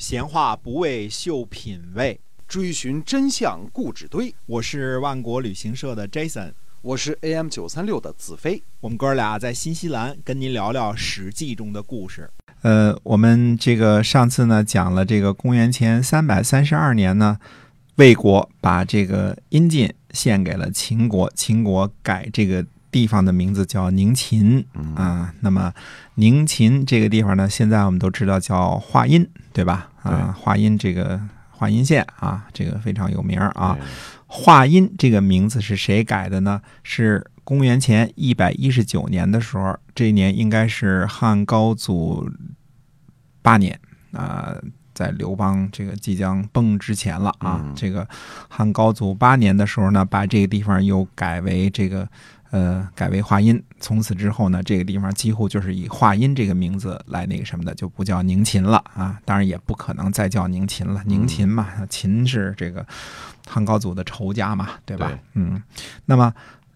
闲话不为秀品味，追寻真相固执堆。我是万国旅行社的 Jason，我是 AM 九三六的子飞。我们哥俩在新西兰跟您聊聊《史记》中的故事。呃，我们这个上次呢讲了这个公元前三百三十二年呢，魏国把这个阴晋献给了秦国，秦国改这个地方的名字叫宁秦啊。那么宁秦这个地方呢，现在我们都知道叫华阴，对吧？啊，华阴这个华阴县啊，这个非常有名啊。华阴这个名字是谁改的呢？是公元前一百一十九年的时候，这一年应该是汉高祖八年啊，在刘邦这个即将崩之前了啊。这个汉高祖八年的时候呢，把这个地方又改为这个。呃，改为华阴。从此之后呢，这个地方几乎就是以华阴这个名字来那个什么的，就不叫宁秦了啊。当然也不可能再叫宁秦了，宁秦嘛，秦是这个汉高祖的仇家嘛，对吧？嗯。那么，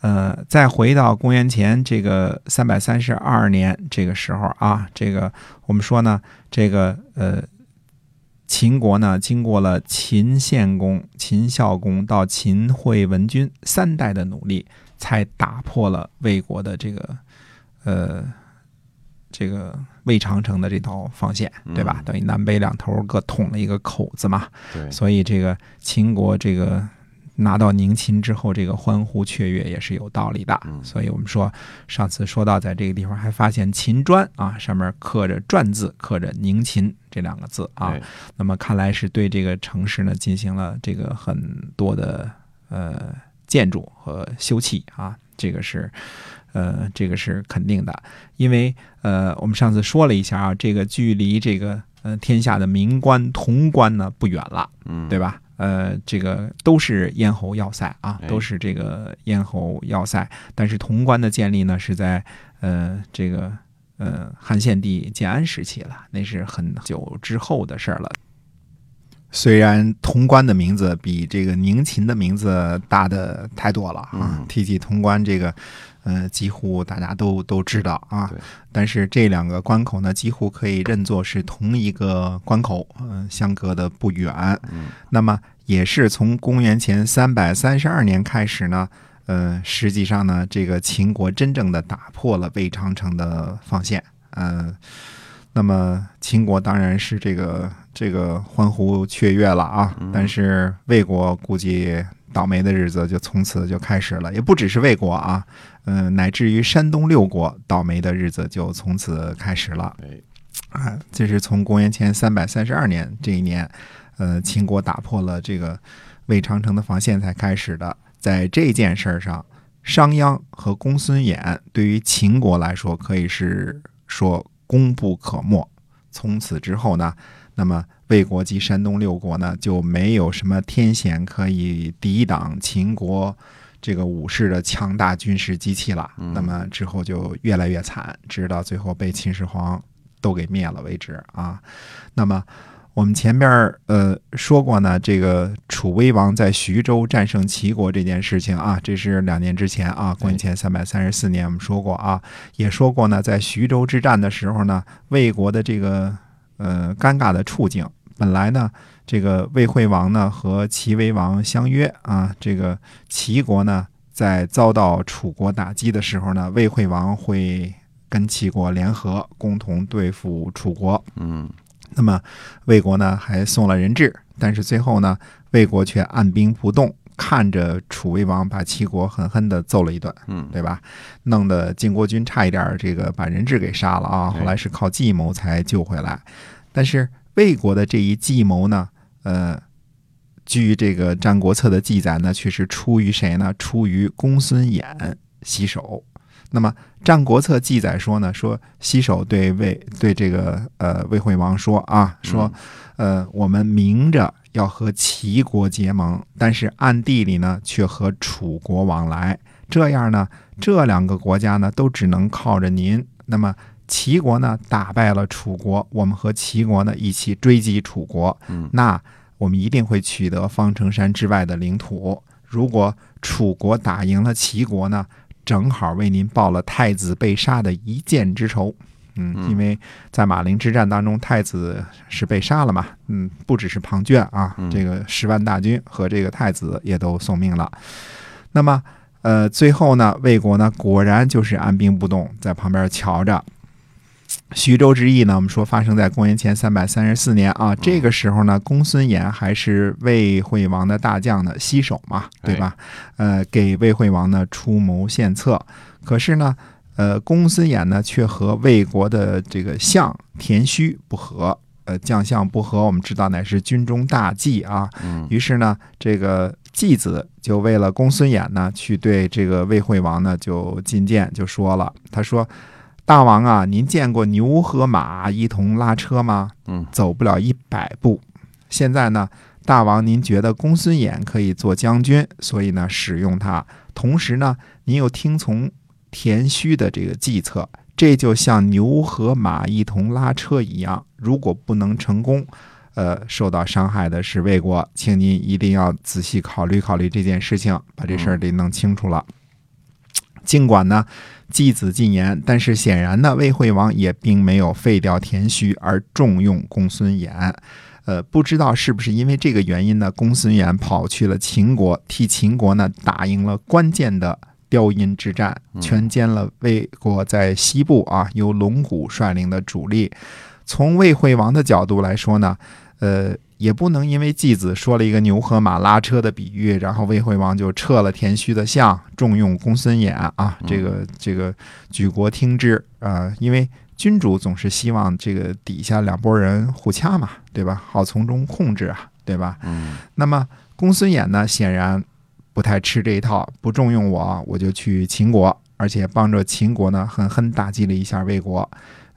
呃，再回到公元前这个三百三十二年这个时候啊，这个我们说呢，这个呃，秦国呢，经过了秦献公、秦孝公到秦惠文君三代的努力。才打破了魏国的这个，呃，这个魏长城的这道防线，对吧？等于南北两头各捅了一个口子嘛。对。所以这个秦国这个拿到宁秦之后，这个欢呼雀跃也是有道理的。所以我们说上次说到，在这个地方还发现秦砖啊，上面刻着“篆”字，刻着“宁秦”这两个字啊。那么看来是对这个城市呢进行了这个很多的呃。建筑和修葺啊，这个是，呃，这个是肯定的，因为呃，我们上次说了一下啊，这个距离这个呃天下的名关潼关呢不远了，嗯，对吧？呃，这个都是咽喉要塞啊，都是这个咽喉要塞，但是潼关的建立呢是在呃这个呃汉献帝建安时期了，那是很久之后的事儿了。虽然潼关的名字比这个宁秦的名字大的太多了啊，提起潼关这个，呃，几乎大家都都知道啊。但是这两个关口呢，几乎可以认作是同一个关口，嗯，相隔的不远。嗯。那么也是从公元前三百三十二年开始呢，呃，实际上呢，这个秦国真正的打破了魏长城的防线，嗯。那么秦国当然是这个这个欢呼雀跃了啊，但是魏国估计倒霉的日子就从此就开始了，也不只是魏国啊，嗯，乃至于山东六国倒霉的日子就从此开始了。啊，这是从公元前三百三十二年这一年，呃，秦国打破了这个魏长城的防线才开始的。在这件事儿上，商鞅和公孙衍对于秦国来说可以是说。功不可没。从此之后呢，那么魏国及山东六国呢，就没有什么天险可以抵挡秦国这个武士的强大军事机器了。那么之后就越来越惨，直到最后被秦始皇都给灭了为止啊。那么。我们前边呃说过呢，这个楚威王在徐州战胜齐国这件事情啊，这是两年之前啊，公元前三百三十四年，我们说过啊，也说过呢，在徐州之战的时候呢，魏国的这个呃尴尬的处境，本来呢，这个魏惠王呢和齐威王相约啊，这个齐国呢在遭到楚国打击的时候呢，魏惠王会跟齐国联合，共同对付楚国，嗯。那么，魏国呢还送了人质，但是最后呢，魏国却按兵不动，看着楚威王把齐国狠狠的揍了一顿，嗯，对吧？弄得晋国军差一点这个把人质给杀了啊！后来是靠计谋才救回来。但是魏国的这一计谋呢，呃，据这个《战国策》的记载呢，却是出于谁呢？出于公孙衍洗手。那么，《战国策》记载说呢，说西首对魏对这个呃魏惠王说啊，说呃我们明着要和齐国结盟，但是暗地里呢却和楚国往来，这样呢这两个国家呢都只能靠着您。那么齐国呢打败了楚国，我们和齐国呢一起追击楚国，那我们一定会取得方城山之外的领土。如果楚国打赢了齐国呢？正好为您报了太子被杀的一箭之仇，嗯，嗯因为在马陵之战当中，太子是被杀了嘛，嗯，不只是庞涓啊，嗯这个十万大军和这个太子也都送命了。那么，呃，最后呢，魏国呢果然就是按兵不动，在旁边瞧着。徐州之役呢，我们说发生在公元前三百三十四年啊。这个时候呢，公孙衍还是魏惠王的大将的西首嘛，对吧？呃，给魏惠王呢出谋献策。可是呢，呃，公孙衍呢却和魏国的这个相田须不和。呃，将相不和，我们知道乃是军中大忌啊。嗯于是呢，这个季子就为了公孙衍呢，去对这个魏惠王呢就进谏，就说了，他说：“大王啊，您见过牛和马一同拉车吗？嗯走不了一百步。现在呢，大王您觉得公孙衍可以做将军，所以呢使用他。同时呢，您又听从田须的这个计策，这就像牛和马一同拉车一样。如果不能成功，呃，受到伤害的是魏国，请您一定要仔细考虑考虑这件事情，把这事儿得弄清楚了。尽管呢，继子进言，但是显然呢，魏惠王也并没有废掉田须，而重用公孙衍。呃，不知道是不是因为这个原因呢？公孙衍跑去了秦国，替秦国呢打赢了关键的雕阴之战，全歼了魏国在西部啊由龙骨率领的主力。从魏惠王的角度来说呢，呃，也不能因为季子说了一个牛和马拉车的比喻，然后魏惠王就撤了田须的相，重用公孙衍啊，这个这个举国听之啊、因为君主总是希望这个底下两拨人互掐嘛，对吧？好从中控制啊，对吧？嗯那么公孙衍呢，显然不太吃这一套，不重用我，我就去秦国，而且帮着秦国呢，狠狠打击了一下魏国。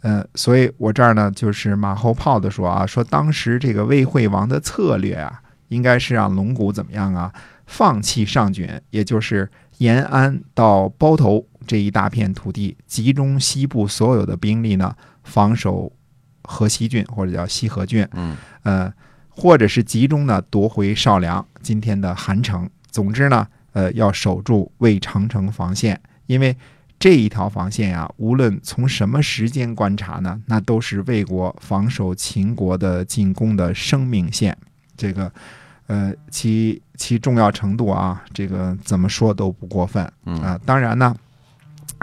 呃，所以我这儿呢，就是马后炮的说啊，说当时这个魏惠王的策略啊，应该是让龙骨怎么样啊，放弃上郡，也就是延安到包头这一大片土地，集中西部所有的兵力呢，防守河西郡或者叫西河郡。嗯呃，或者是集中呢夺回少梁，今天的韩城。总之呢，呃，要守住魏长城防线，因为这一条防线呀、无论从什么时间观察呢，那都是魏国防守秦国的进攻的生命线。这个，呃，其其重要程度啊，这个怎么说都不过分啊、嗯当然呢。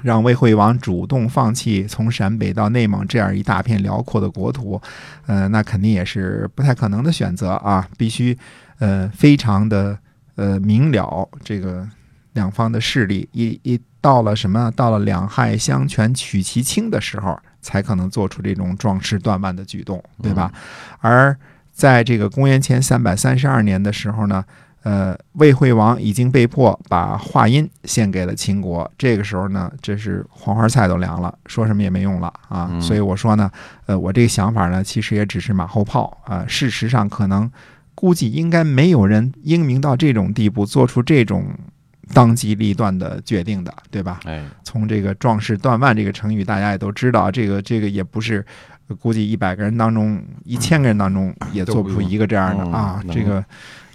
让魏惠王主动放弃从陕北到内蒙这样一大片辽阔的国土，呃，那肯定也是不太可能的选择啊，必须呃非常的呃明了这个两方的势力，一一到了什么到了两害相权取其轻的时候，才可能做出这种壮士断腕的举动，对吧？而在这个公元前三百三十二年的时候呢。呃，魏惠王已经被迫把华阴献给了秦国。这个时候呢，这是黄花菜都凉了，说什么也没用了啊。嗯所以我说呢，呃，我这个想法呢，其实也只是马后炮啊、事实上，可能估计应该没有人英明到这种地步，做出这种当机立断的决定的，对吧？哎从这个“壮士断腕”这个成语，大家也都知道，这个这个也不是，呃估计一百个人当中，一千个人当中也做不出一个这样的嗯啊。能这个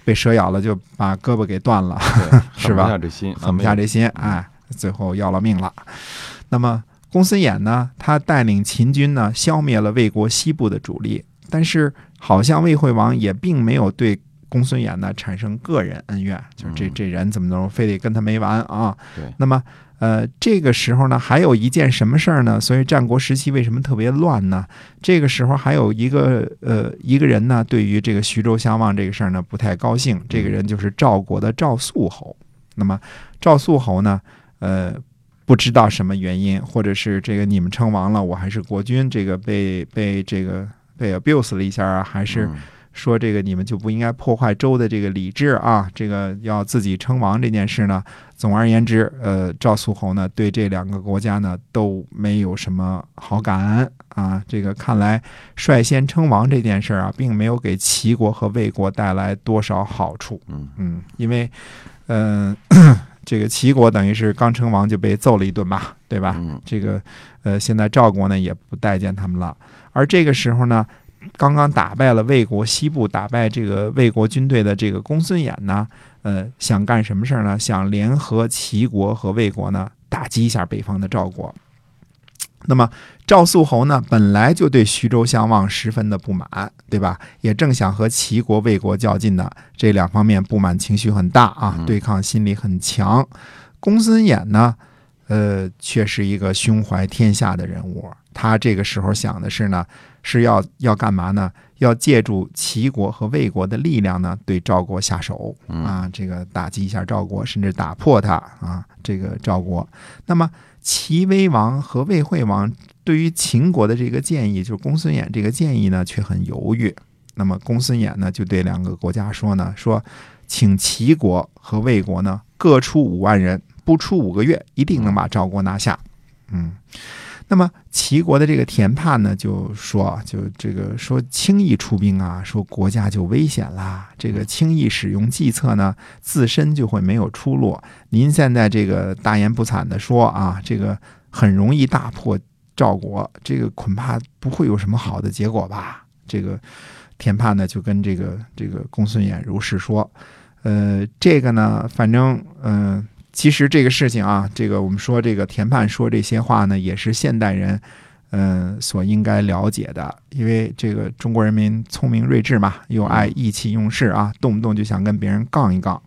被蛇咬了，就把胳膊给断了。是吧狠不下这心，狠不下这心，哎，最后要了命了。那么公孙衍呢，他带领秦军呢，消灭了魏国西部的主力，但是好像魏惠王也并没有对公孙衍呢产生个人恩怨，就是这嗯这人怎么能非得跟他没完啊？对那么。呃，这个时候呢，还有一件什么事儿呢？所以战国时期为什么特别乱呢？这个时候还有一个呃一个人呢，对于这个徐州相望这个事儿呢不太高兴。这个人就是赵国的赵肃侯。那么赵肃侯呢，呃，不知道什么原因，或者是这个你们称王了，我还是国君，这个被被这个被 abuse 了一下啊，还是嗯说这个你们就不应该破坏周的这个礼制啊，这个要自己称王这件事呢。总而言之，呃，赵肃侯呢对这两个国家呢都没有什么好感啊。这个看来率先称王这件事啊，并没有给齐国和魏国带来多少好处。嗯嗯，因为，嗯、这个齐国等于是刚称王就被揍了一顿吧，对吧？嗯这个呃，现在赵国呢也不待见他们了。而这个时候呢，刚刚打败了魏国西部，打败这个魏国军队的这个公孙衍呢，呃，想干什么事儿呢？想联合齐国和魏国呢，打击一下北方的赵国。那么赵肃侯呢，本来就对徐州相望十分的不满，对吧？也正想和齐国、魏国较劲呢，这两方面不满情绪很大啊，对抗心理很强。公孙衍呢，呃，却是一个胸怀天下的人物。他这个时候想的是呢，是要要干嘛呢？要借助齐国和魏国的力量呢，对赵国下手啊，这个打击一下赵国，甚至打破他啊，这个赵国。那么齐威王和魏惠王对于秦国的这个建议，就是公孙衍这个建议呢，却很犹豫。那么公孙衍呢，就对两个国家说呢，说请齐国和魏国呢各出五万人，不出五个月，一定能把赵国拿下。嗯。那么齐国的这个田盼呢，就说就这个说轻易出兵啊，说国家就危险啦。这个轻易使用计策呢，自身就会没有出路。您现在这个大言不惭的说啊，这个很容易大破赵国，这个恐怕不会有什么好的结果吧？这个田盼呢，就跟这个这个公孙衍如是说。呃，这个呢，反正嗯。其实这个事情啊，这个我们说这个田盼说这些话呢，也是现代人，嗯，所应该了解的。因为这个中国人民聪明睿智嘛，又爱意气用事啊，动不动就想跟别人杠一杠。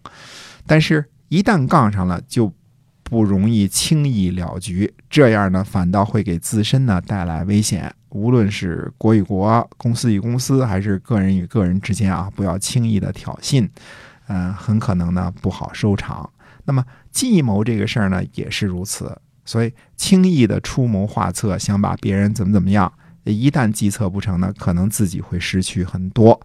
但是，一旦杠上了，就不容易轻易了局。这样呢，反倒会给自身呢带来危险。无论是国与国、公司与公司，还是个人与个人之间啊，不要轻易的挑衅，嗯，很可能呢不好收场。那么计谋这个事儿呢，也是如此。所以轻易的出谋划策，想把别人怎么怎么样，一旦计策不成呢，可能自己会失去很多。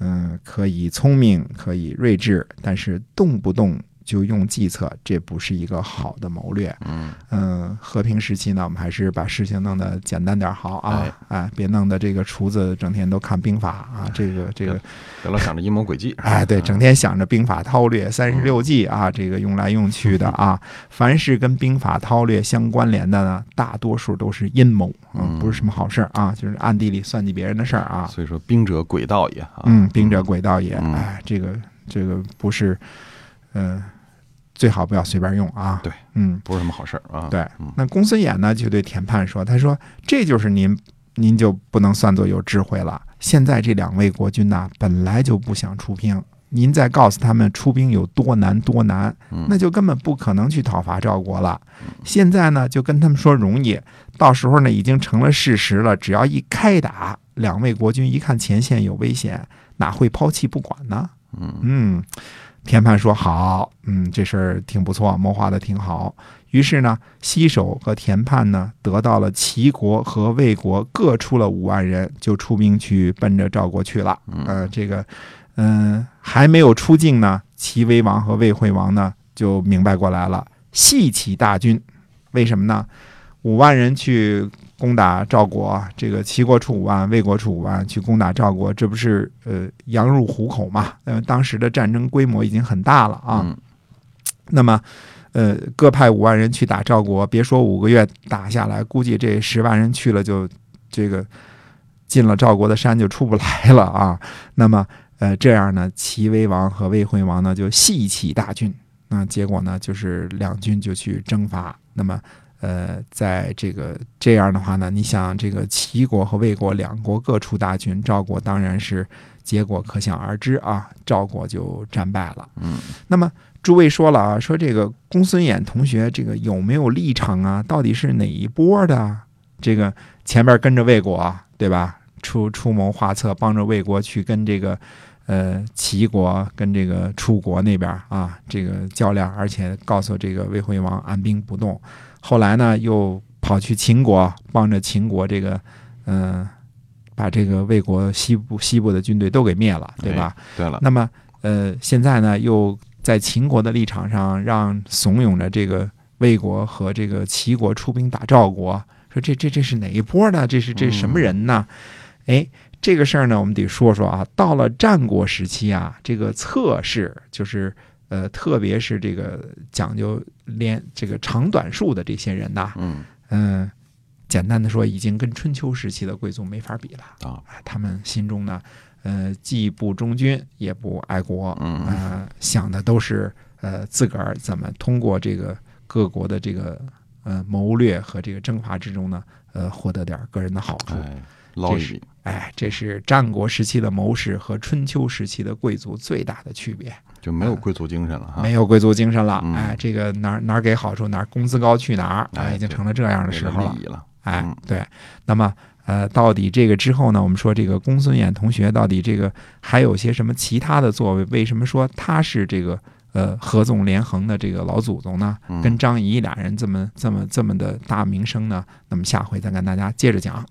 嗯，可以聪明，可以睿智，但是动不动。就用计策，这不是一个好的谋略。嗯嗯，和平时期呢，我们还是把事情弄得简单点好啊！哎，别弄得这个厨子整天都看兵法啊，这个这个，别老想着阴谋诡计。哎，对，整天想着兵法韬略三十六计啊，这个用来用去的啊，凡是跟兵法韬略相关联的呢，大多数都是阴谋嗯，不是什么好事啊，就是暗地里算计别人的事儿啊。所以说，兵者诡道也啊。嗯，兵者诡道也。哎，这个这个不是。嗯，最好不要随便用啊。对，嗯，不是什么好事儿啊。对，那公孙衍呢就对田盼说：“他说这就是您，您就不能算作有智慧了。现在这两位国君呐，本来就不想出兵，您再告诉他们出兵有多难多难，那就根本不可能去讨伐赵国了。现在呢，就跟他们说容易，到时候呢已经成了事实了。只要一开打，两位国君一看前线有危险，哪会抛弃不管呢？嗯嗯。”田盼说：“好，嗯，这事儿挺不错，谋划的挺好。于是呢，西首和田盼呢，得到了齐国和魏国各出了五万人，就出兵去奔着赵国去了。呃，这个，嗯，还没有出境呢，齐威王和魏惠王呢，就明白过来了，系起大军。为什么呢？五万人去。”攻打赵国，这个齐国出五万，魏国出五万去攻打赵国，这不是呃羊入虎口嘛？呃，当时的战争规模已经很大了啊。那么，呃，各派五万人去打赵国，别说五个月打下来，估计这十万人去了就这个进了赵国的山就出不来了啊。那么，呃，这样呢，齐威王和魏惠王呢就细起大军，那结果呢就是两军就去征伐。那么。呃，在这个这样的话呢，你想这个齐国和魏国两国各出大军，赵国当然是结果可想而知啊，赵国就战败了。嗯，那么诸位说了啊，说这个公孙衍同学这个有没有立场啊？到底是哪一波的？这个前边跟着魏国对吧？出出谋划策，帮着魏国去跟这个呃齐国跟这个楚国那边啊这个较量，而且告诉这个魏惠王按兵不动。后来呢，又跑去秦国，帮着秦国这个，嗯，把这个魏国西部西部的军队都给灭了，对吧？对了。那么，呃，现在呢，又在秦国的立场上，让怂恿着这个魏国和这个齐国出兵打赵国，说这这这是哪一波呢？这是这是什么人呢？哎，这个事儿呢，我们得说说啊。到了战国时期啊，这个策士就是。呃，特别是这个讲究连这个长短术的这些人呐，嗯嗯，简单的说，已经跟春秋时期的贵族没法比了啊。他们心中呢，呃，既不忠君，也不爱国，嗯想的都是呃自个儿怎么通过这个各国的这个呃谋略和这个征伐之中呢，呃获得点个人的好处。哎，捞一笔，哎，这是战国时期的谋士和春秋时期的贵族最大的区别，就没有贵族精神了哈。没有贵族精神了。嗯哎，这个哪儿哪儿给好处哪儿工资高去哪儿，哎哎，已经成了这样的时候了哎嗯，对，那么呃，到底这个之后呢？我们说这个公孙衍同学到底这个还有些什么其他的作为？为什么说他是这个呃合纵连横的这个老祖宗呢？嗯跟张仪俩人这么这么这么的大名声呢？那么下回再跟大家接着讲。